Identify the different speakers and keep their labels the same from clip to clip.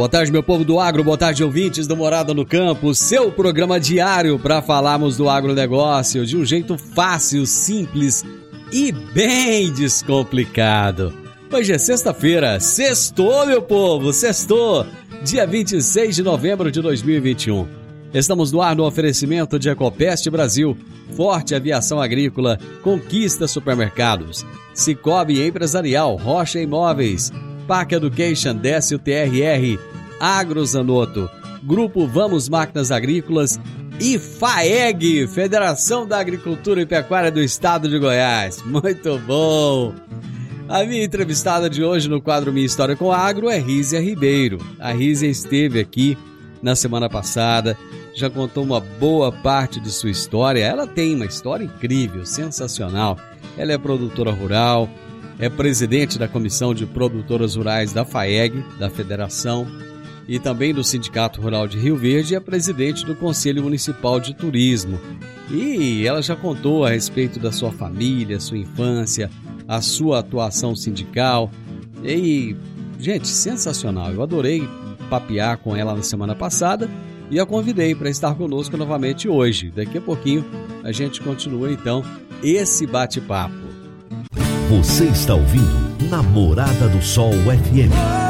Speaker 1: Boa tarde, meu povo do agro, boa tarde, ouvintes do Morada no Campo, seu programa diário para falarmos do agronegócio de um jeito fácil, simples e bem descomplicado. Hoje é sexta-feira, sextou, meu povo, sextou, dia 26 de novembro de 2021. Estamos no ar no oferecimento de Ecopest Brasil, Forte Aviação Agrícola, Conquista Supermercados, Cicobi Empresarial, Rocha Imóveis, Park Education, Décio TRR, Agrozanoto, Grupo Vamos Máquinas Agrícolas e FAEG, Federação da Agricultura e Pecuária do Estado de Goiás. Muito bom! A minha entrevistada de hoje no quadro Minha História com Agro é Rízia Ribeiro. A Rízia esteve aqui na semana passada, já contou uma boa parte de sua história. Ela tem uma história incrível, sensacional. Ela é produtora rural, é presidente da Comissão de Produtoras Rurais da FAEG, da Federação, e também do Sindicato Rural de Rio Verde é presidente do Conselho Municipal de Turismo. E ela já contou a respeito da sua família, sua infância, a sua atuação sindical. E, gente, sensacional. Eu adorei papear com ela na semana passada e a convidei para estar conosco novamente hoje. Daqui a pouquinho a gente continua então esse bate-papo.
Speaker 2: Você está ouvindo Namorada do Sol FM.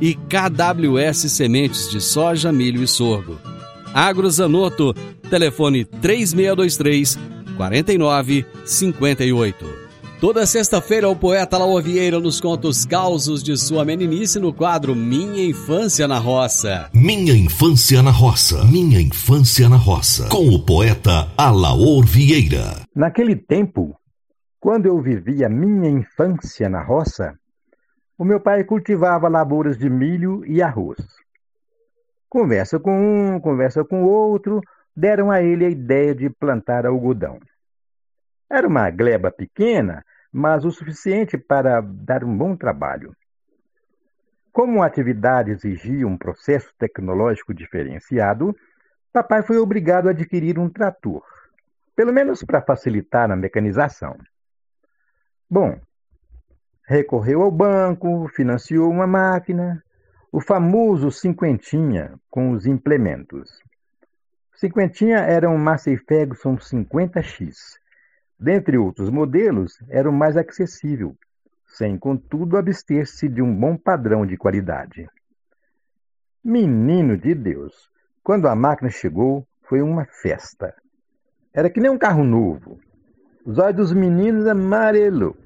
Speaker 1: e KWS Sementes de Soja, Milho e Sorgo. Agrozanoto, telefone 3623 4958. Toda sexta-feira, o poeta Laô Vieira nos conta os causos de sua meninice no quadro Minha Infância na Roça.
Speaker 2: Minha Infância na Roça. Minha Infância na Roça. Com o poeta Alaor Vieira.
Speaker 3: Naquele tempo, quando eu vivia minha infância na roça, o meu pai cultivava lavouras de milho e arroz. Conversa com um, conversa com outro, deram a ele a ideia de plantar algodão. Era uma gleba pequena, mas o suficiente para dar um bom trabalho. Como a atividade exigia um processo tecnológico diferenciado, papai foi obrigado a adquirir um trator, pelo menos para facilitar a mecanização. Bom, recorreu ao banco, financiou uma máquina, o famoso cinquentinha com os implementos. Cinquentinha era um Massey Ferguson 50X. Dentre outros modelos, era o mais acessível, sem contudo abster-se de um bom padrão de qualidade. Menino de Deus! Quando a máquina chegou, foi uma festa. Era que nem um carro novo. Os olhos dos meninos amarelou.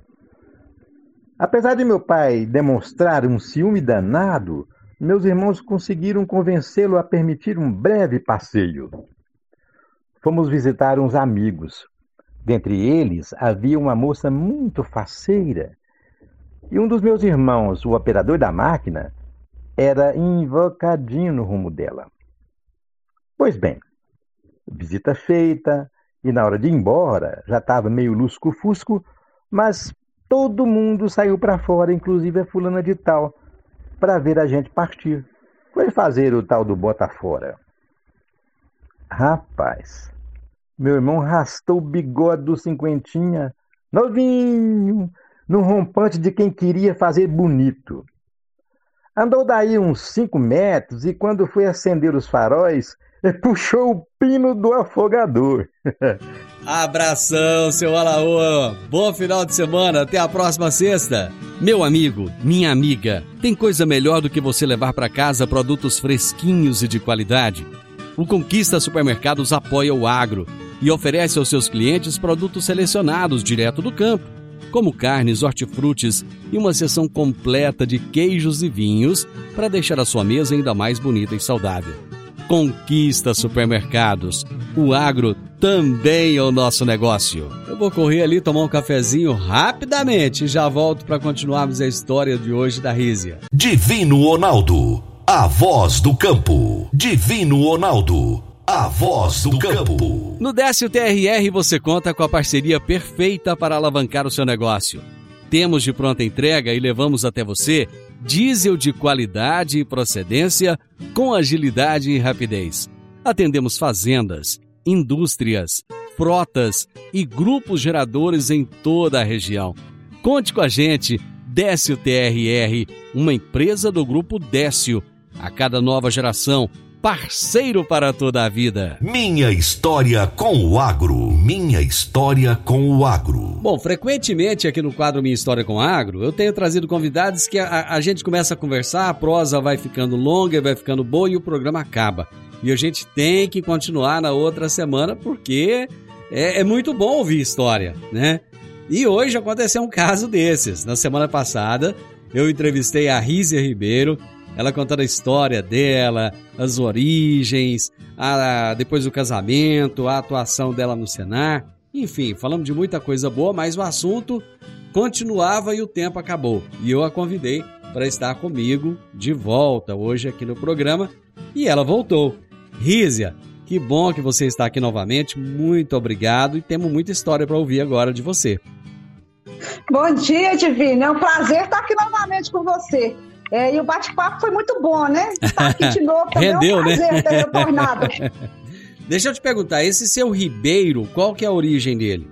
Speaker 3: Apesar de meu pai demonstrar um ciúme danado, meus irmãos conseguiram convencê-lo a permitir um breve passeio. Fomos visitar uns amigos. Dentre eles havia uma moça muito faceira. E um dos meus irmãos, o operador da máquina, era invocadinho no rumo dela. Pois bem, visita feita, e na hora de ir embora, já estava meio lusco-fusco, mas todo mundo saiu para fora, inclusive a fulana de tal, para ver a gente partir. Foi fazer o tal do bota fora. Rapaz, Meu irmão rastou o bigode do cinquentinha, novinho, num rompante de quem queria fazer bonito. Andou daí uns cinco metros e quando foi acender os faróis, puxou o pino do afogador.
Speaker 1: Abração, seu Alaô! Bom final de semana, até a próxima sexta! Meu amigo, minha amiga, tem coisa melhor do que você levar para casa produtos fresquinhos e de qualidade? O Conquista Supermercados apoia o agro e oferece aos seus clientes produtos selecionados direto do campo, como carnes, hortifrutis e uma seção completa de queijos e vinhos para deixar a sua mesa ainda mais bonita e saudável. Conquista Supermercados. O agro também é o nosso negócio. Eu vou correr ali tomar um cafezinho rapidamente e já volto para continuarmos a história de hoje da Rízia.
Speaker 2: Divino Ronaldo, a voz do campo. Divino Ronaldo, a voz do campo.
Speaker 1: No Décio TRR você conta com a parceria perfeita para alavancar o seu negócio. Temos de pronta entrega e levamos até você diesel de qualidade e procedência com agilidade e rapidez. Atendemos fazendas, indústrias, frotas e grupos geradores em toda a região. Conte com a gente, Décio TRR, uma empresa do grupo Décio. A cada nova geração, parceiro para toda a vida.
Speaker 2: Minha história com o agro. Minha história com o agro.
Speaker 1: Bom, frequentemente aqui no quadro Minha História com o Agro, eu tenho trazido convidados que a, a gente começa a conversar, a prosa vai ficando longa, vai ficando boa e o programa acaba. E a gente tem que continuar na outra semana porque é, é muito bom ouvir história, né? E hoje aconteceu um caso desses. Na semana passada, eu entrevistei a Rízia Ribeiro, ela contando a história dela, as origens, a, depois do casamento, a atuação dela no Senar. Enfim, falamos de muita coisa boa, mas o assunto continuava e o tempo acabou. E eu a convidei para estar comigo de volta hoje aqui no programa e ela voltou. Rízia, que bom que você está aqui novamente. Muito obrigado e temos muita história para ouvir agora de você.
Speaker 4: Bom dia, Divina. É um prazer estar aqui novamente com você. É, e o bate-papo foi muito bom, né? Estar aqui de novo também
Speaker 1: Rendeu,
Speaker 4: é um prazer
Speaker 1: né?
Speaker 4: ter retornado.
Speaker 1: Deixa eu te perguntar, esse seu Ribeiro, qual que é a origem dele?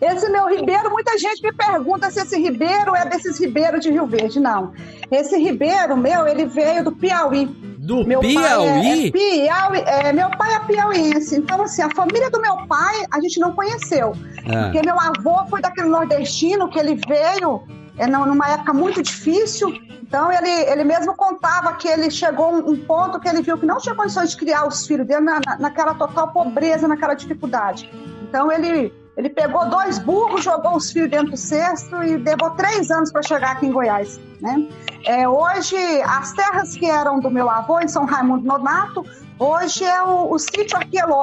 Speaker 4: Esse meu Ribeiro, muita gente me pergunta se esse Ribeiro é desses Ribeiros de Rio Verde. Não. Esse Ribeiro meu, ele veio do Piauí.
Speaker 1: Do
Speaker 4: Meu
Speaker 1: Piauí?
Speaker 4: pai é, é Piauí, é, meu pai é piauiense. Então, assim, a família do meu pai a gente não conheceu.
Speaker 1: Ah.
Speaker 4: Porque meu avô foi daquele nordestino que ele veio é, numa época muito difícil. Então, ele, ele mesmo contava que ele chegou um, ponto que ele viu que não tinha condições de criar os filhos dele na, na- naquela total pobreza, naquela dificuldade. Então, ele, ele pegou dois burros, jogou os filhos dentro do cesto e levou três anos para chegar aqui em Goiás. Né? É, hoje, as terras que eram do meu avô, em São Raimundo Nonato, hoje é o, o sítio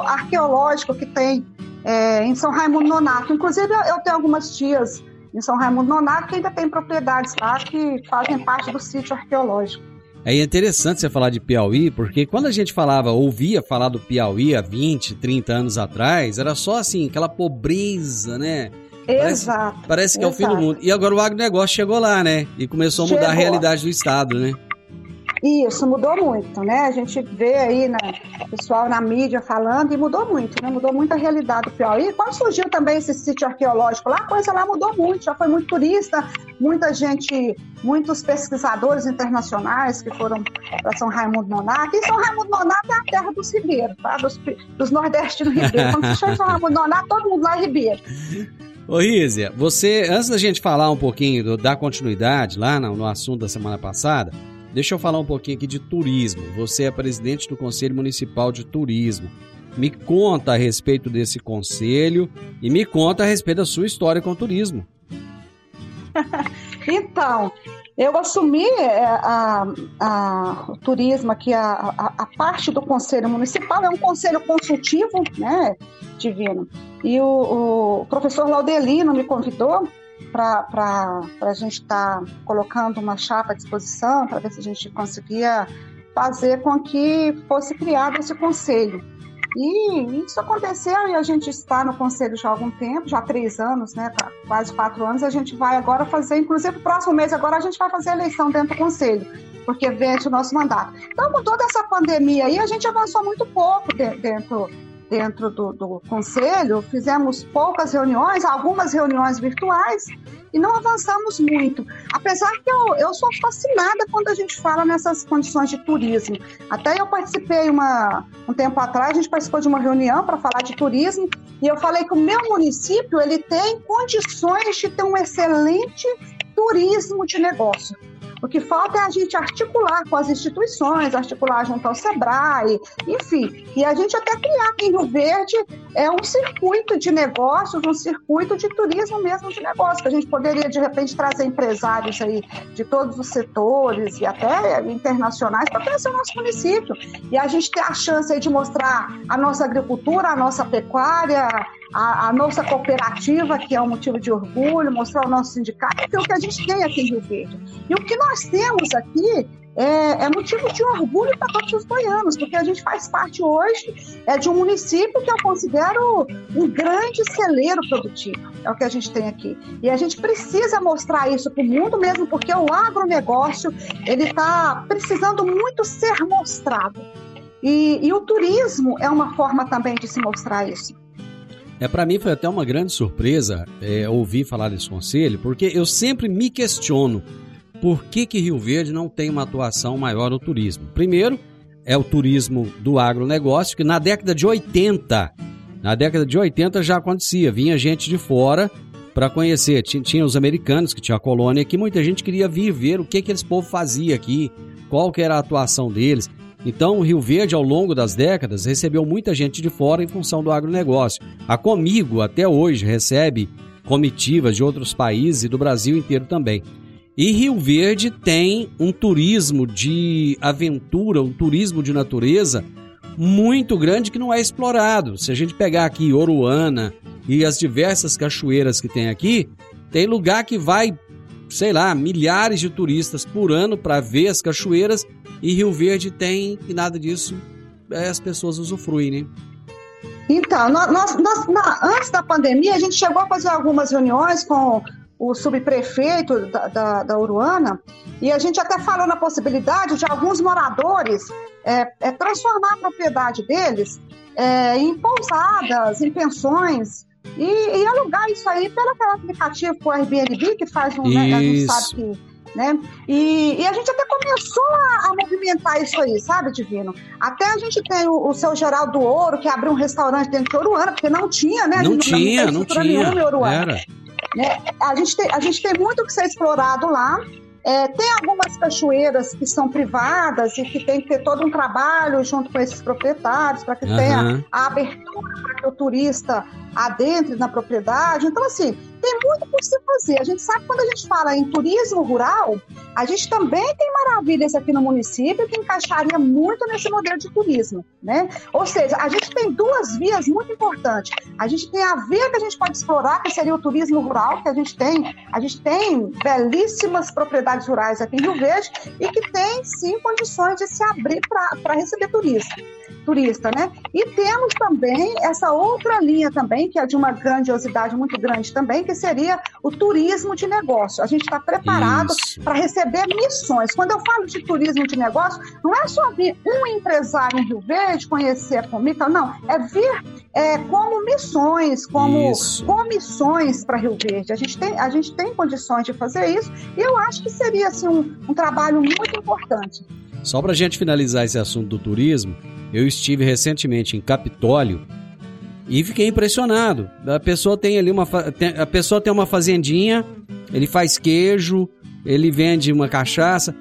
Speaker 4: arqueológico que tem é, em São Raimundo Nonato. Inclusive, eu tenho algumas tias em São Raimundo Nonato que ainda tem propriedades lá que fazem parte do sítio arqueológico.
Speaker 1: É interessante você falar de Piauí, porque quando a gente falava, ouvia falar do Piauí há 20, 30 anos atrás, era só assim, aquela pobreza, né? Parece-
Speaker 4: Exato.
Speaker 1: Parece que é o fim do
Speaker 4: Exato.
Speaker 1: mundo. E agora o agronegócio chegou lá, né? E começou a mudar a
Speaker 4: Chegou.
Speaker 1: realidade do Estado, né?
Speaker 4: Isso, mudou muito, né? A gente vê aí né, pessoal na mídia falando e mudou muito, né? Mudou muito a realidade do Piauí. Quando surgiu também esse sítio arqueológico lá, a coisa lá mudou muito, já foi muito turista, muita gente, muitos pesquisadores internacionais que foram para São Raimundo Nonato. E São Raimundo Nonato é a terra dos ribeiros, tá? Dos, dos nordestinos ribeiros. Quando chega em São Raimundo Nonato, todo mundo lá é ribeiro.
Speaker 1: Ô Rízia, você, antes da gente falar um pouquinho, do, dar continuidade lá no, no assunto da semana passada, deixa eu falar um pouquinho aqui de turismo. Você é presidente do Conselho Municipal de Turismo. Me conta a respeito desse conselho e me conta a respeito da sua história com o turismo.
Speaker 4: Então, eu assumi é, a, a- o turismo aqui, a, a- parte do Conselho Municipal, é um conselho consultivo, né, Divino? E o, o professor Laudelino me convidou para a gente estar colocando uma chapa à disposição, para ver se a gente conseguia fazer com que fosse criado esse conselho. E isso aconteceu e a gente está no conselho já há algum tempo, já há três anos, né? tá Quase quatro anos. A gente vai agora fazer, inclusive, o próximo mês agora a gente vai fazer a eleição dentro do conselho, porque vence o nosso mandato. Então, com toda essa pandemia aí, a gente avançou muito pouco de- dentro dentro do, do conselho, fizemos poucas reuniões, algumas reuniões virtuais, e não avançamos muito. Apesar que eu, eu sou fascinada quando a gente fala nessas condições de turismo. Até eu participei uma, um tempo atrás, a gente participou de uma reunião para falar de turismo, e eu falei que o meu município ele tem condições de ter um excelente turismo de negócio. O que falta é a gente articular com as instituições, articular junto ao SEBRAE, enfim. E a gente até criar em Rio Verde é um circuito de negócios, um circuito de turismo mesmo de negócio, que a gente poderia, de repente, trazer empresários aí de todos os setores e até internacionais para conhecer o nosso município. E a gente ter a chance aí de mostrar a nossa agricultura, a nossa pecuária, a, a, nossa cooperativa, que é um motivo de orgulho, mostrar o nosso sindicato, que é o que a gente tem aqui em Rio Verde. E o que nós temos aqui é, é, motivo de orgulho para todos os goianos, porque a gente faz parte hoje é, de um município que eu considero um grande celeiro produtivo. É o que a gente tem aqui. E a gente precisa mostrar isso para o mundo mesmo, porque o agronegócio ele está precisando muito ser mostrado. E, e o turismo é uma forma também de se mostrar isso.
Speaker 1: É para mim foi até uma grande surpresa é, ouvir falar desse conselho, porque eu sempre me questiono por que, que Rio Verde não tem uma atuação maior no turismo. Primeiro, é o turismo do agronegócio, que na década de 80, na década de 80 já acontecia, vinha gente de fora para conhecer. Tinha, tinha, os americanos que tinha a colônia aqui, muita gente queria vir ver o que que esse povo fazia aqui, qual que era a atuação deles. Então, o Rio Verde, ao longo das décadas, recebeu muita gente de fora em função do agronegócio. A Comigo, até hoje, recebe comitivas de outros países e do Brasil inteiro também. E Rio Verde tem um turismo de aventura, um turismo de natureza muito grande que não é explorado. Se a gente pegar aqui Oruana e as diversas cachoeiras que tem aqui, tem lugar que vai, sei lá, milhares de turistas por ano para ver as cachoeiras e Rio Verde tem e nada disso é, as pessoas usufruem, né?
Speaker 4: Então, nós, nós, nós, antes da pandemia, a gente chegou a fazer algumas reuniões com o subprefeito da, da, da, Uruana, e a gente até falou na possibilidade de alguns moradores é, é, transformar a propriedade deles é, em pousadas, em pensões, e, e, alugar isso aí pelo aplicativo o Airbnb, que faz um. Né, a gente sabe que né? E, e, a gente até começou a, a, movimentar isso aí, sabe, Divino? Até a gente tem o, o seu Geraldo Ouro, que abriu um restaurante dentro de Oruana, porque não tinha, né?
Speaker 1: Não tinha, não, não tinha. Nenhuma em Oruana. Era.
Speaker 4: Né? A, gente tem, a gente tem muito que ser explorado lá. É, tem algumas cachoeiras que são privadas e que tem que ter todo um trabalho junto com esses proprietários para que uhum. tenha a abertura para que o turista adentre na propriedade. Então, assim, tem muito por se fazer. A gente sabe que quando a gente fala em turismo rural, a gente também tem maravilhas aqui no município que encaixaria muito nesse modelo de turismo, né? Ou seja, a gente tem duas vias muito importantes. A gente tem a via que a gente pode explorar, que seria o turismo rural, que a gente tem. A gente tem belíssimas propriedades rurais aqui em Rio Verde e que tem, sim, condições de se abrir para receber turismo turista, né? E temos também essa outra linha também, que é de uma grandiosidade muito grande também, que seria o turismo de negócio. A gente está preparado para receber missões. Quando eu falo de turismo de negócio, não é só vir um empresário em Rio Verde, conhecer a Comica, não. É vir é, como missões, como isso. comissões para Rio Verde. A gente, tem, a gente tem condições de fazer isso e eu acho que seria assim, um, um trabalho muito importante.
Speaker 1: Só para a gente finalizar esse assunto do turismo, eu estive recentemente em Capitólio e fiquei impressionado. A pessoa tem ali uma a pessoa tem uma fazendinha, ele faz queijo, ele vende uma cachaça,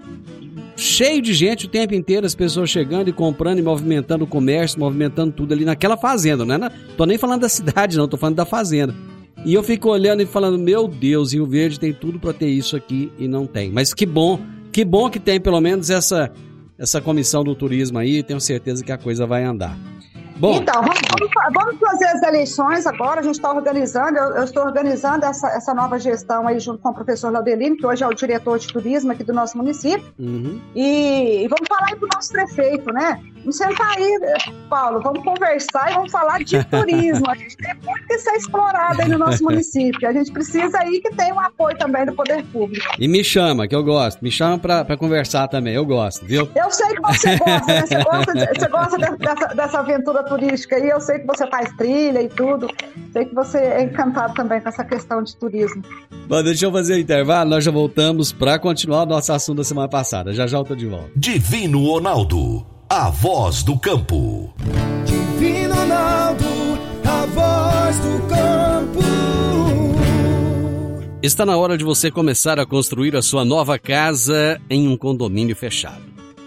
Speaker 1: cheio de gente o tempo inteiro, as pessoas chegando e comprando e movimentando o comércio, movimentando tudo ali naquela fazenda, não é? tô nem falando da cidade, não, tô falando da fazenda. E eu fico olhando e falando, meu Deus, Rio Verde tem tudo para ter isso aqui e não tem. Mas que bom, que bom que tem pelo menos essa essa comissão do turismo aí, tenho certeza que a coisa vai andar.
Speaker 4: Bom, então, vamos, vamos, fazer as eleições agora. A gente está organizando, eu, eu, estou organizando essa, essa nova gestão aí junto com o professor Laudelino, que hoje é o diretor de turismo aqui do nosso município. Uhum. E, e, vamos falar aí para o nosso prefeito, né? Vamos sentar aí, Paulo, vamos conversar e vamos falar de turismo. A gente tem muito que ser explorado aí no nosso município. A gente precisa aí que tenha um apoio também do poder público.
Speaker 1: E me chama, que eu gosto. Me chama para conversar também, eu gosto, viu?
Speaker 4: Eu sei que você gosta, né? Você gosta, de, você gosta de, dessa, dessa aventura turística aí. Eu sei que você faz trilha e tudo. Sei que você é encantado também com essa questão de turismo.
Speaker 1: Bom, deixa eu fazer o intervalo, nós já voltamos para continuar o nosso assunto da semana passada. Já já eu tô de volta.
Speaker 2: Divino Ronaldo a voz do campo.
Speaker 5: Divino Ronaldo, a voz do campo.
Speaker 1: Está na hora de você começar a construir a sua nova casa em um condomínio fechado.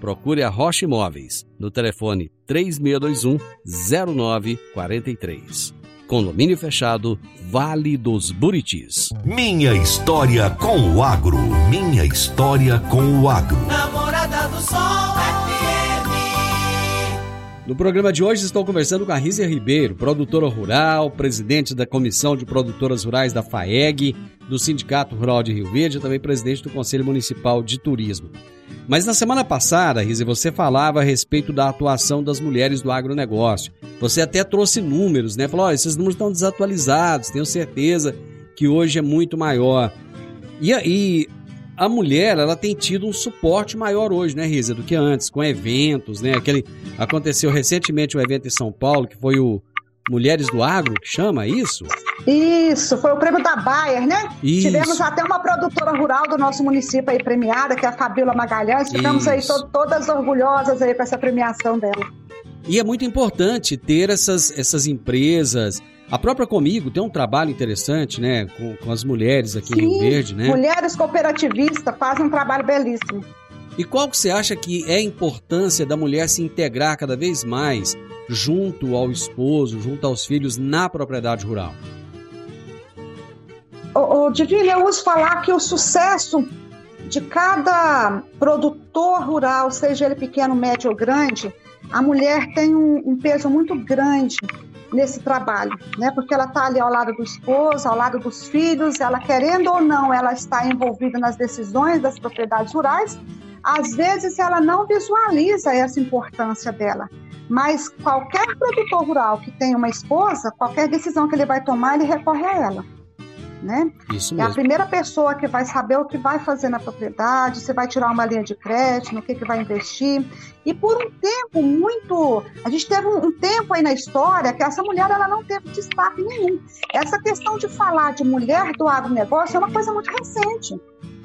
Speaker 1: procure a Rocha Imóveis no telefone 3621 0943. Condomínio fechado, Vale dos Buritis.
Speaker 2: Minha história com o agro. Minha história com o agro.
Speaker 5: Namorada do Sol FM.
Speaker 1: No programa de hoje estou conversando com a Rízia Ribeiro, produtora rural, presidente da Comissão de Produtoras Rurais da FAEG, do Sindicato Rural de Rio Verde e também presidente do Conselho Municipal de Turismo. Mas na semana passada, Rizzi, você falava a respeito da atuação das mulheres do agronegócio. Você até trouxe números, né? Falou, oh, esses números estão desatualizados, tenho certeza que hoje é muito maior. E, e a mulher, ela tem tido um suporte maior hoje, né, Risa, do que antes, com eventos, né? Aquele aconteceu recentemente um evento em São Paulo, que foi o Mulheres do Agro, que chama isso?
Speaker 4: Isso, foi o prêmio da Bayer, né?
Speaker 1: Isso.
Speaker 4: Tivemos até uma produtora rural do nosso município aí premiada, que é a Fabíola Magalhães. Ficamos
Speaker 1: Isso.
Speaker 4: aí to todas orgulhosas aí com essa premiação dela.
Speaker 1: E é muito importante ter essas, essas empresas. A própria Comigo tem um trabalho interessante, né? Com, com as mulheres aqui em Rio Verde, né?
Speaker 4: Mulheres cooperativistas fazem um trabalho belíssimo.
Speaker 1: E qual que você acha que é a importância da mulher se integrar cada vez mais junto ao esposo, junto aos filhos na propriedade rural?
Speaker 4: O, o Divino, eu uso falar que o sucesso de cada produtor rural, seja ele pequeno, médio ou grande, a mulher tem um, um peso muito grande nesse trabalho, né? Porque ela está ali ao lado do esposo, ao lado dos filhos, ela querendo ou não, ela está envolvida nas decisões das propriedades rurais. Às vezes ela não visualiza essa importância dela, mas qualquer produtor rural que tem uma esposa, qualquer decisão que ele vai tomar, ele recorre a ela. Né? É a primeira pessoa que vai saber o que vai fazer na propriedade, se vai tirar uma linha de crédito, no que, que vai investir. E por um tempo muito. A gente teve um, um tempo aí na história que essa mulher ela não teve destaque nenhum. Essa questão de falar de mulher do agronegócio é uma coisa muito recente.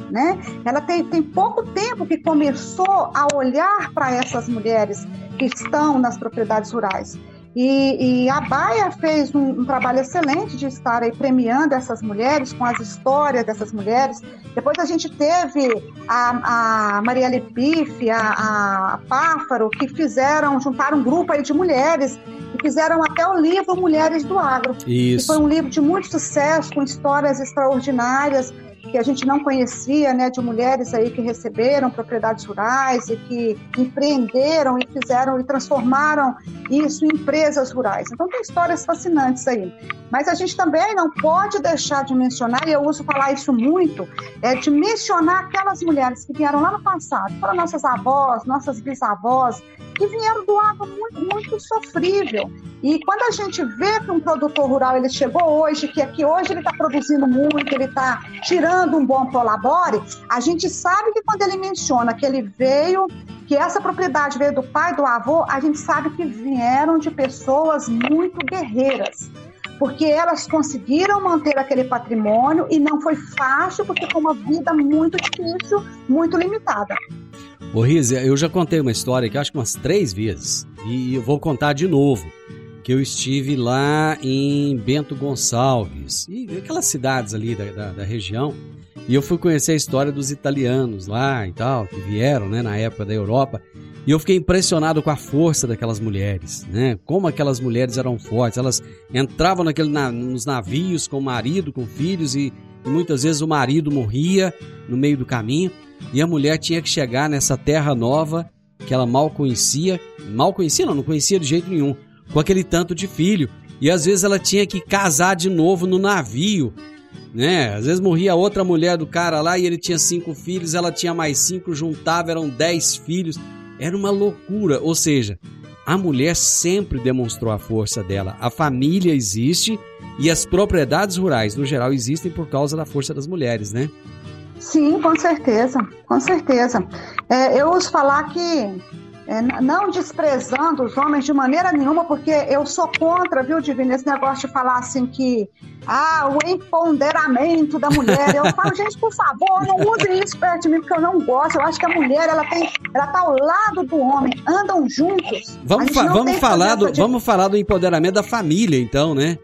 Speaker 4: Né? Ela tem, tem pouco tempo que começou a olhar para essas mulheres que estão nas propriedades rurais. E, e a Baia fez um, um, trabalho excelente de estar aí premiando essas mulheres, com as histórias dessas mulheres. Depois a gente teve a, a Marielle Piff, a, a Páfaro, que fizeram, juntaram um grupo aí de mulheres e fizeram até o livro Mulheres do Agro.
Speaker 1: Isso.
Speaker 4: Que foi um livro de muito sucesso, com histórias extraordinárias que a gente não conhecia, né, de mulheres aí que receberam propriedades rurais e que empreenderam e fizeram e transformaram isso em empresas rurais. Então tem histórias fascinantes aí. Mas a gente também não pode deixar de mencionar, e eu uso falar isso muito, é de mencionar aquelas mulheres que vieram lá no passado, foram nossas avós, nossas bisavós, que vieram do agro muito, muito sofrível. E quando a gente vê que um produtor rural ele chegou hoje, que aqui hoje ele está produzindo muito, ele está tirando um bom prolabore, a gente sabe que quando ele menciona que ele veio, que essa propriedade veio do pai, do avô, a gente sabe que vieram de pessoas muito guerreiras. Porque elas conseguiram manter aquele patrimônio e não foi fácil, porque foi uma vida muito difícil, muito limitada.
Speaker 1: Ô Rizia, eu já contei uma história que acho que umas três vezes, e eu vou contar de novo, que eu estive lá em Bento Gonçalves, e aquelas cidades ali da, da, da região, E eu fui conhecer a história dos italianos lá e tal, que vieram, né, na época da Europa. E eu fiquei impressionado com a força daquelas mulheres, né? Como aquelas mulheres eram fortes. Elas entravam naquele, na, nos navios com o marido, com filhos, e, e muitas vezes o marido morria no meio do caminho. E a mulher tinha que chegar nessa terra nova que ela mal conhecia. Mal conhecia, não, não conhecia de jeito nenhum. Com aquele tanto de filho. E às vezes ela tinha que casar de novo no navio né? Às vezes morria outra mulher do cara lá e ele tinha cinco filhos, ela tinha mais cinco, juntava, eram dez filhos. Era uma loucura. Ou seja, a mulher sempre demonstrou a força dela. A família existe e as propriedades rurais, no geral, existem por causa da força das mulheres, né?
Speaker 4: Sim, com certeza, com certeza. É, eu ouço falar que é, não desprezando os homens de maneira nenhuma, porque eu sou contra, viu, Divino, esse negócio de falar assim que ah, o empoderamento da mulher. Eu falo, gente, por favor, não usem isso perto de mim, porque eu não gosto. Eu acho que a mulher, ela tem, ela tá ao lado do homem, andam juntos.
Speaker 1: Vamos, fa vamos falar do, de... vamos falar do empoderamento da família, então, né?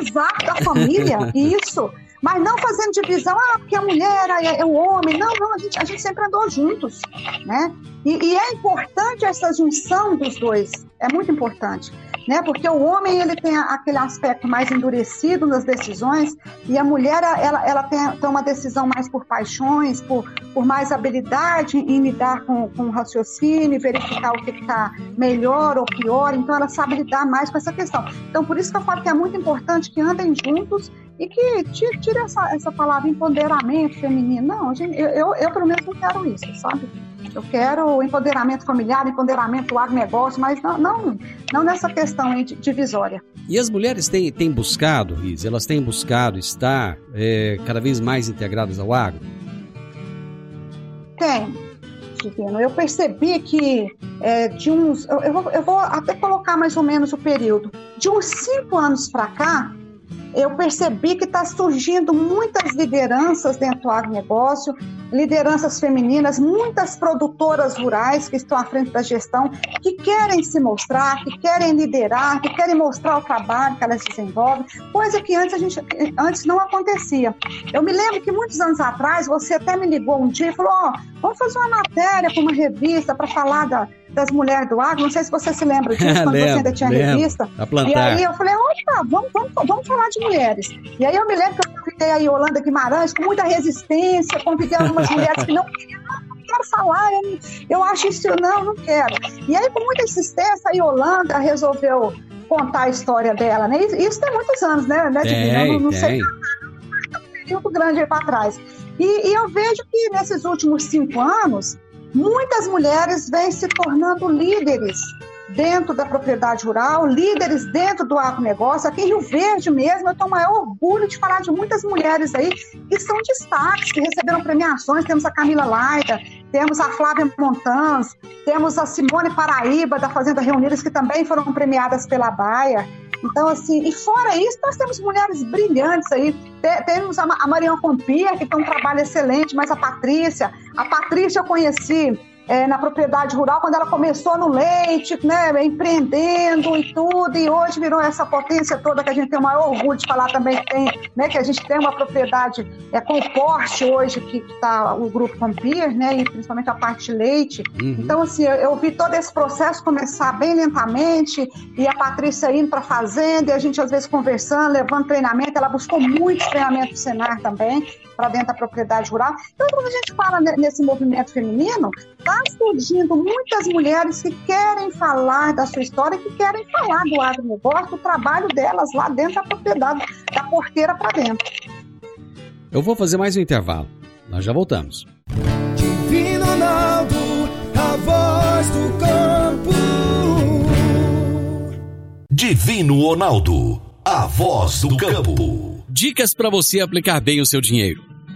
Speaker 4: Exato, da família, isso. Mas não fazendo divisão, ah, porque a mulher é, é o homem. Não, não, a gente, a gente sempre andou juntos, né? E, e, é importante essa junção dos dois, é muito importante, né? Porque o homem ele tem aquele aspecto mais endurecido nas decisões e a mulher ela, ela tem, tem uma decisão mais por paixões, por, por mais habilidade em lidar com, com o raciocínio, verificar o que está melhor ou pior. Então ela sabe lidar mais com essa questão. Então por isso que eu falo que é muito importante que andem juntos e que tire, tire essa, essa palavra empoderamento feminino. Não, gente, eu, eu, eu pelo menos não quero isso, sabe? Eu quero empoderamento familiar, empoderamento do agronegócio, mas não, não, não nessa questão divisória.
Speaker 1: E as mulheres têm, têm buscado, Riz, elas têm buscado estar é, cada vez mais integradas ao agro?
Speaker 4: Tem. Eu percebi que é, de uns. Eu, eu, vou, eu vou até colocar mais ou menos o período. De uns cinco anos para cá, eu percebi que está surgindo muitas lideranças dentro do agronegócio, lideranças femininas, muitas produtoras rurais que estão à frente da gestão, que querem se mostrar, que querem liderar, que querem mostrar o trabalho que elas desenvolvem, coisa que antes, a gente, antes não acontecia. Eu me lembro que muitos anos atrás você até me ligou um dia e falou: Ó, oh, vamos fazer uma matéria para uma revista para falar da, das mulheres do agro. Não sei se você se lembra disso, quando lembro, você ainda tinha lembro. revista. E aí eu falei: opa, vamos, vamos, vamos falar de mulheres. E aí eu me lembro que eu convidei a Yolanda Guimarães com muita resistência, convidei algumas mulheres que não queriam quero falar, eu, eu acho isso, não, não quero. E aí, com muita insistência, a Yolanda resolveu contar a história dela, né? Isso tem muitos anos, né, né
Speaker 1: tem,
Speaker 4: Não,
Speaker 1: não sei
Speaker 4: um período grande aí para trás. E, e eu vejo que nesses últimos cinco anos, muitas mulheres vêm se tornando líderes dentro da propriedade rural, líderes dentro do agronegócio. Aqui em Rio Verde mesmo, eu tenho o maior orgulho de falar de muitas mulheres aí que são destaques, que receberam premiações. Temos a Camila Laida, temos a Flávia Montans, temos a Simone Paraíba, da Fazenda Reunidas, que também foram premiadas pela Baia. Então, assim, e fora isso, nós temos mulheres brilhantes aí. Temos a Mariana Compia, que tem um trabalho excelente, mas a Patrícia. A Patrícia eu conheci é, na propriedade rural, quando ela começou no leite, né, empreendendo e tudo, e hoje virou essa potência toda que a gente tem o maior orgulho de falar também que tem, né, que a gente tem uma propriedade é, com porte hoje, que está o grupo Compir, né, e principalmente a parte de leite. Uhum. Então, assim, eu, eu, vi todo esse processo começar bem lentamente, e a Patrícia indo para a fazenda, e a gente às vezes conversando, levando treinamento, ela buscou muitos treinamentos do Senar também, para dentro da propriedade rural. Então, quando a gente fala nesse movimento feminino, está surgindo muitas mulheres que querem falar da sua história, que querem falar do agronegócio, do trabalho delas lá dentro da propriedade, da porteira para dentro.
Speaker 1: Eu vou fazer mais um intervalo. Nós já voltamos.
Speaker 5: Divino Ronaldo, a voz do campo.
Speaker 2: Divino Ronaldo, a voz do campo.
Speaker 1: Dicas para você aplicar bem o seu dinheiro.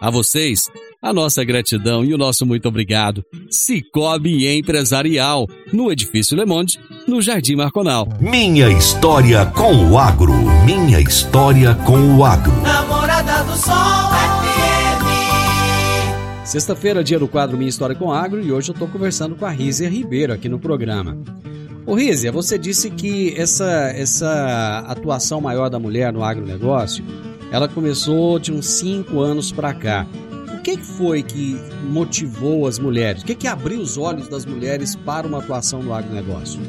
Speaker 1: A vocês, a nossa gratidão e o nosso muito obrigado. Cicobi Empresarial, no Edifício Le Monde, no Jardim Marconal.
Speaker 2: Minha história com o agro. Minha história com o agro.
Speaker 5: Namorada do Sol FM.
Speaker 1: Sexta-feira, dia do quadro Minha História com o Agro, e hoje eu estou conversando com a Rízia Ribeiro aqui no programa. Ô Rízia, você disse que essa, essa atuação maior da mulher no agronegócio, ela começou de uns cinco anos para cá. O que foi que motivou as mulheres? O que, que abriu os olhos das mulheres para uma atuação no agronegócio?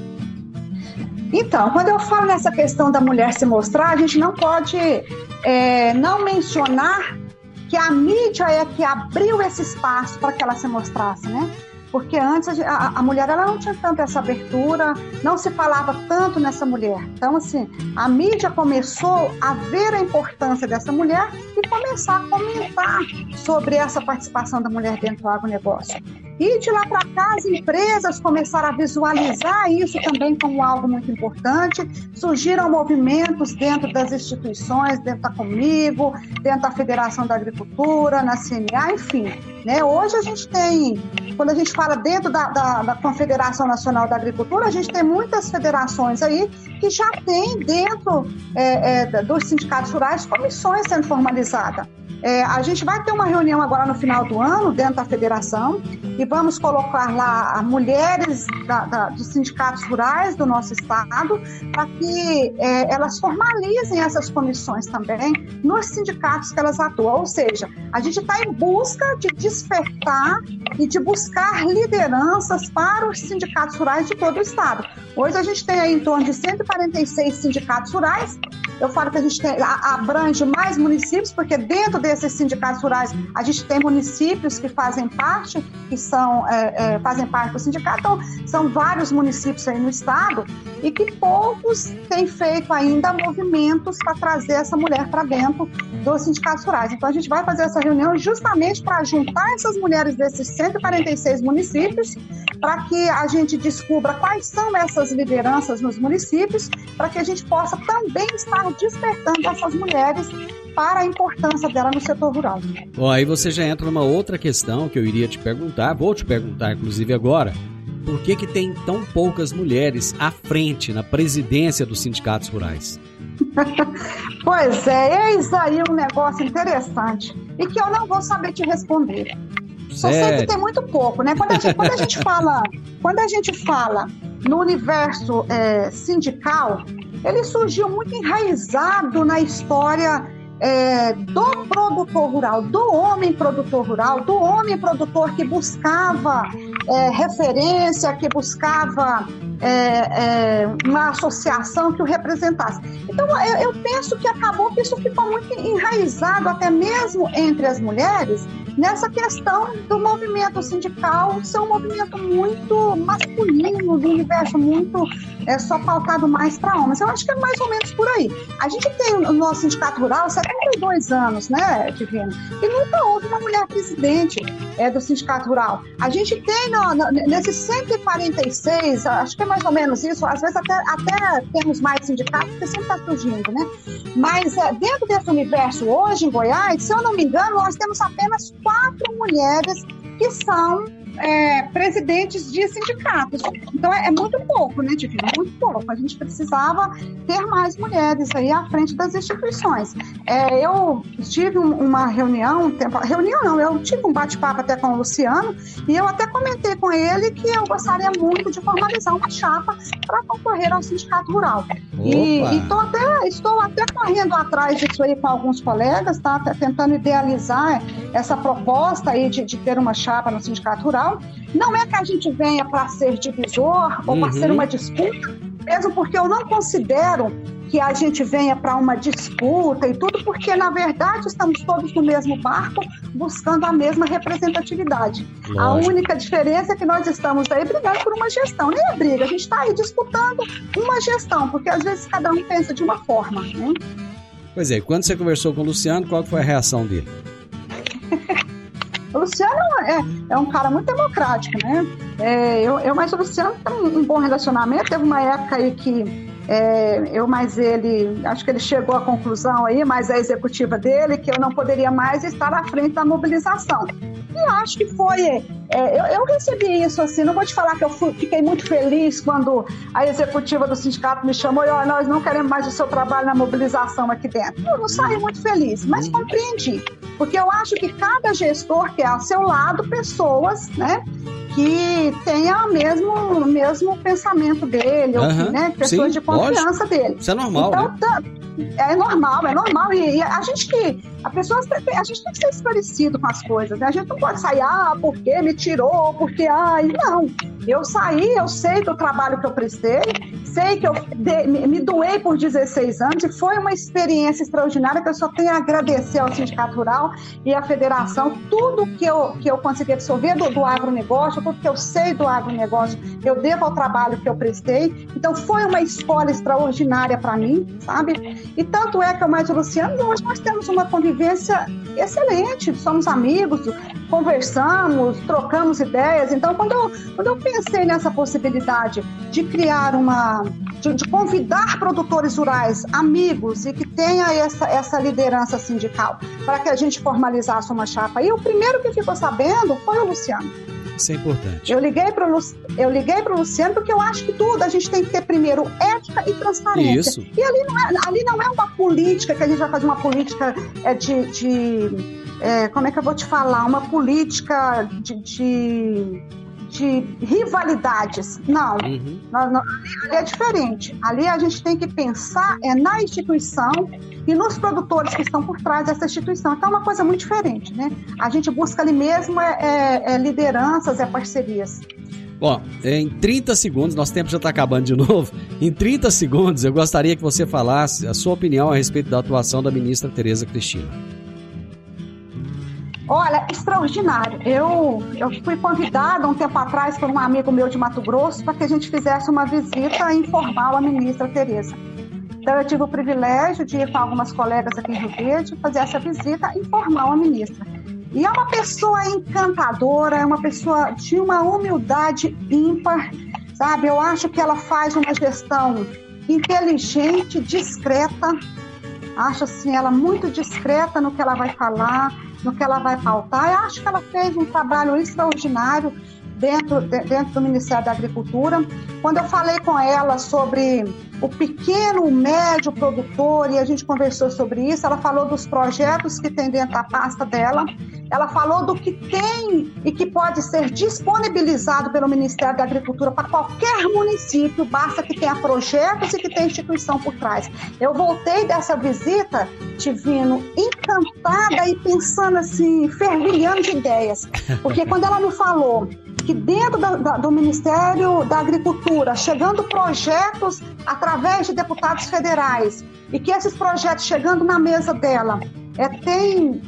Speaker 4: Então, quando eu falo nessa questão da mulher se mostrar, a gente não pode é, não mencionar que a mídia é que abriu esse espaço para que ela se mostrasse, né? Porque antes a, a, mulher ela não tinha tanta essa abertura, não se falava tanto nessa mulher. Então, assim, a mídia começou a ver a importância dessa mulher e começar a comentar sobre essa participação da mulher dentro do agronegócio. E de lá para cá, as empresas começaram a visualizar isso também como algo muito importante. Surgiram movimentos dentro das instituições, dentro da Comigo, dentro da Federação da Agricultura, na CNA, enfim. Né? Hoje a gente tem, quando a gente fala dentro da, da, da, Confederação Nacional da Agricultura, a gente tem muitas federações aí que já tem dentro é, é, dos sindicatos rurais comissões sendo formalizadas. É, a gente vai ter uma reunião agora no final do ano, dentro da federação, e vamos colocar lá mulheres da, da, dos sindicatos rurais do nosso estado, para que é, elas formalizem essas comissões também nos sindicatos que elas atuam. Ou seja, a gente está em busca de despertar e de buscar lideranças para os sindicatos rurais de todo o estado. Hoje a gente tem aí em torno de 146 sindicatos rurais eu falo que a gente tem, abrange mais municípios, porque dentro desses sindicatos rurais a gente tem municípios que fazem parte, que são, é, é, fazem parte do sindicato, então são vários municípios aí no estado e que poucos têm feito ainda movimentos para trazer essa mulher para dentro dos sindicatos rurais. Então a gente vai fazer essa reunião justamente para juntar essas mulheres desses 146 municípios, para que a gente descubra quais são essas lideranças nos municípios, para que a gente possa também estar despertando essas mulheres para a importância dela no setor rural.
Speaker 1: Bom, aí você já entra numa outra questão que eu iria te perguntar, vou te perguntar inclusive agora. Por que, que tem tão poucas mulheres à frente na presidência dos sindicatos rurais?
Speaker 4: pois é, eis aí um negócio interessante e que eu não vou saber te responder. Só sei que tem muito pouco, né? Quando a gente, quando a gente fala, quando a gente fala no universo é, sindical, ele surgiu muito enraizado na história é, do produtor rural, do homem produtor rural, do homem produtor que buscava é, referência, que buscava é, é uma associação que o representasse. Então, eu, eu penso que acabou que isso ficou muito enraizado, até mesmo entre as mulheres, nessa questão do movimento sindical ser um movimento muito masculino, do universo muito é, só pautado mais para homens. Eu acho que é mais ou menos por aí. A gente tem o nosso sindicato rural há 72 anos, né, Divino? E nunca houve uma mulher presidente é, do sindicato rural. A gente tem no, no, nesses 146, acho que é mais ou menos isso, às vezes até, até temos mais sindicatos, porque sempre está surgindo, né? Mas é, dentro desse universo hoje em Goiás, se eu não me engano, nós temos apenas quatro mulheres que são é, presidentes de sindicatos. Então é, é, muito pouco, né, Divino? Muito pouco. A gente precisava ter mais mulheres aí à frente das instituições. É, eu tive um, uma reunião, tempo, reunião não, eu tive um bate-papo até com o Luciano e eu até comentei com ele que eu gostaria muito de formalizar uma chapa para concorrer ao sindicato rural. E, e até, estou até correndo atrás disso aí com alguns colegas, tá? Tentando idealizar essa proposta aí de, de ter uma chapa no sindicato rural não é que a gente venha para ser divisor ou uhum. para ser uma disputa, mesmo porque eu não considero que a gente venha para uma disputa e tudo, porque na verdade estamos todos no mesmo barco buscando a mesma representatividade. Lógico. A única diferença é que nós estamos aí brigando por uma gestão. Nem é briga, a gente está aí disputando uma gestão, porque às vezes cada um pensa de uma forma. Né?
Speaker 1: Pois é, quando você conversou com o Luciano, qual foi a reação dele?
Speaker 4: O Luciano é, é um cara muito democrático, né? É, eu, eu, mas o Luciano tem um bom relacionamento. Teve uma época aí que é, eu mais ele, acho que ele chegou à conclusão aí, mas a executiva dele, que eu não poderia mais estar à frente da mobilização. E acho que foi. É, eu, eu, recebi isso assim, não vou te falar que eu fui, fiquei muito feliz quando a executiva do sindicato me chamou e oh, nós não queremos mais o seu trabalho na mobilização aqui dentro. Eu não saí muito feliz, mas uhum. compreendi. Porque eu acho que cada gestor quer ao seu lado pessoas, né? que tenha o mesmo, mesmo pensamento dele, ou né, pessoas sim, de confiança lógico. dele.
Speaker 1: Isso é normal.
Speaker 4: Então,
Speaker 1: né?
Speaker 4: Tá, é normal, é normal. E, e, a gente que. A pessoa, a gente tem que ser esclarecido com as coisas, né? A gente não pode sair, ah, porque me tirou, porque, ai, não. Eu saí, eu sei do trabalho que eu prestei, sei que eu de, me doei por 16 anos e foi uma experiência extraordinária que eu só tenho a agradecer ao Sindicato Rural e à Federação. Tudo que eu, que eu consegui absorver do, do agronegócio, tudo que eu sei do agronegócio, eu devo ao trabalho que eu prestei. Então, foi uma escola extraordinária para mim, sabe? E tanto é que eu mais Luciano, hoje nós temos uma convivência excelente, somos amigos, conversamos, trocamos ideias. Então, quando eu, quando eu pensei nessa possibilidade de criar uma. de, de convidar produtores rurais, amigos, e que tenha essa, essa liderança sindical, para que a gente formalizasse uma chapa, e o primeiro que ficou sabendo foi o Luciano.
Speaker 1: Isso é importante.
Speaker 4: Eu liguei para eu liguei para o Luciano porque eu acho que tudo a gente tem que ter primeiro ética e transparência.
Speaker 1: Isso.
Speaker 4: E ali não é, ali não é uma política que a gente vai fazer uma política é, de, de é, como é que eu vou te falar, uma política de, de de rivalidades. Não, uhum. ali é diferente. Ali a gente tem que pensar é na instituição e nos produtores que estão por trás dessa instituição. Então é uma coisa muito diferente, né? A gente busca ali mesmo é, é, é lideranças, é parcerias.
Speaker 1: Bom, em 30 segundos, nosso tempo já está acabando de novo. Em 30 segundos, eu gostaria que você falasse a sua opinião a respeito da atuação da ministra Tereza Cristina.
Speaker 4: Olha, extraordinário. Eu, eu fui convidada um tempo atrás por um amigo meu de Mato Grosso para que a gente fizesse uma visita informal à ministra Tereza. Então, eu tive o privilégio de ir com algumas colegas aqui em Rio Verde fazer essa visita informal à ministra. E é uma pessoa encantadora, é uma pessoa de uma humildade ímpar, sabe? Eu acho que ela faz uma gestão inteligente, discreta. Acho assim ela muito discreta no que ela vai falar, no que ela vai pautar. Eu acho que ela fez um trabalho extraordinário dentro, dentro do Ministério da Agricultura. Quando eu falei com ela sobre o pequeno, médio produtor, e a gente conversou sobre isso, ela falou dos projetos que tem dentro da pasta dela, ela falou do que tem e que pode ser disponibilizado pelo Ministério da Agricultura para qualquer município, basta que tenha projetos e que tenha instituição por trás. Eu voltei dessa visita, Divino, encantada e pensando assim, fervilhando de ideias, porque quando ela me falou que dentro da, da, do Ministério da Agricultura, chegando projetos através de deputados federais, e que esses projetos chegando na mesa dela é, tem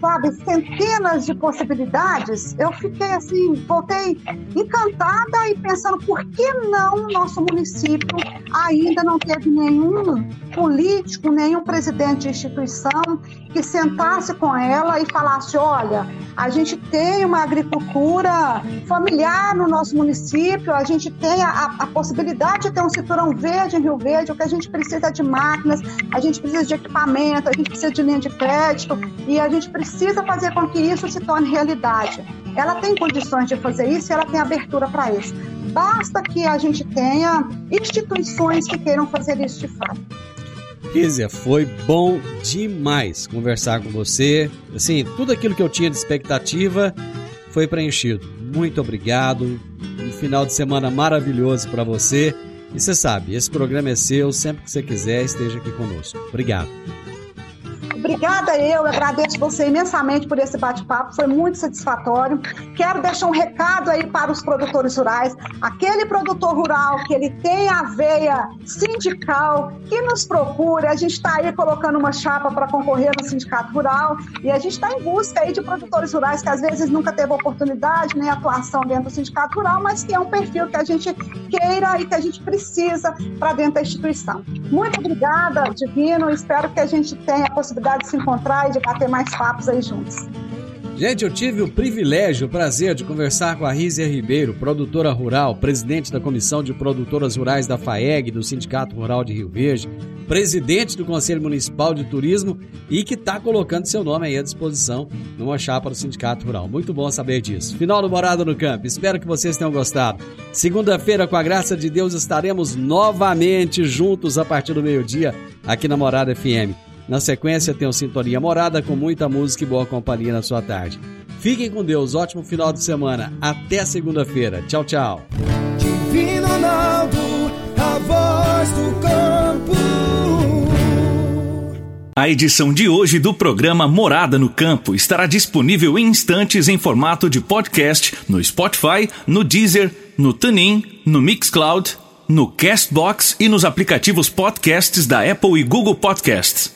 Speaker 4: sabe, centenas de possibilidades, eu fiquei assim, voltei encantada e pensando por que não nosso município ainda não teve nenhum político, nenhum presidente de instituição que sentasse com ela e falasse: olha, a gente tem uma agricultura familiar no nosso município, a gente tem a, a possibilidade de ter um cinturão verde em Rio Verde, o que a gente precisa de máquinas, a gente precisa de equipamento, a gente precisa de linha de crédito e a gente precisa fazer com que isso se torne realidade. Ela tem condições de fazer isso e ela tem abertura para isso. Basta que a gente tenha instituições que queiram fazer isso de fato.
Speaker 1: Kízia, foi bom demais conversar com você. Assim, tudo aquilo que eu tinha de expectativa foi preenchido. Muito obrigado. Um final de semana maravilhoso para você. E você sabe, esse programa é seu. Sempre que você quiser, esteja aqui conosco. Obrigado.
Speaker 4: Obrigada eu, agradeço você imensamente por esse bate-papo, foi muito satisfatório. Quero deixar um recado aí para os produtores rurais, aquele produtor rural que ele tem a veia sindical, que nos procure, a gente está aí colocando uma chapa para concorrer no sindicato rural e a gente está em busca aí de produtores rurais que às vezes nunca teve oportunidade nem atuação dentro do sindicato rural, mas que é um perfil que a gente queira e que a gente precisa para dentro da instituição. Muito obrigada, Divino, espero que a gente tenha a possibilidade de se encontrar e de bater mais papos aí juntos.
Speaker 1: Gente, eu tive o privilégio, o prazer de conversar com a Rízia Ribeiro, produtora rural, presidente da Comissão de Produtoras Rurais da FAEG, do Sindicato Rural de Rio Verde, presidente do Conselho Municipal de Turismo e que está colocando seu nome aí à disposição numa chapa do Sindicato Rural. Muito bom saber disso. Final do Morada no Campo. Espero que vocês tenham gostado. Segunda-feira, com a graça de Deus, estaremos novamente juntos a partir do meio-dia aqui na Morada FM. Na sequência, tem o Sintonia Morada com muita música e boa companhia na sua tarde. Fiquem com Deus, ótimo final de semana. Até segunda-feira. Tchau, tchau.
Speaker 6: Divino Ronaldo, a voz do campo.
Speaker 7: A edição de hoje do programa Morada no Campo estará disponível em instantes em formato de podcast no Spotify, no Deezer, no TuneIn, no Mixcloud, no Castbox e nos aplicativos podcasts da Apple e Google Podcasts.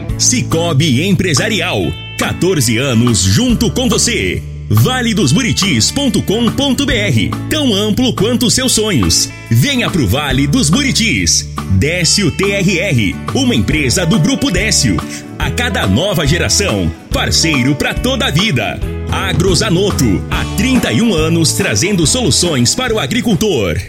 Speaker 7: Cicobi Empresarial. 14 anos junto com você. valedosburitis.com.br Tão amplo quanto seus sonhos. Venha pro Vale dos Buritis. Décio TRR, uma empresa do Grupo Décio. A cada nova geração, parceiro para toda a vida. Agrozanoto, há 31 anos trazendo soluções para o agricultor.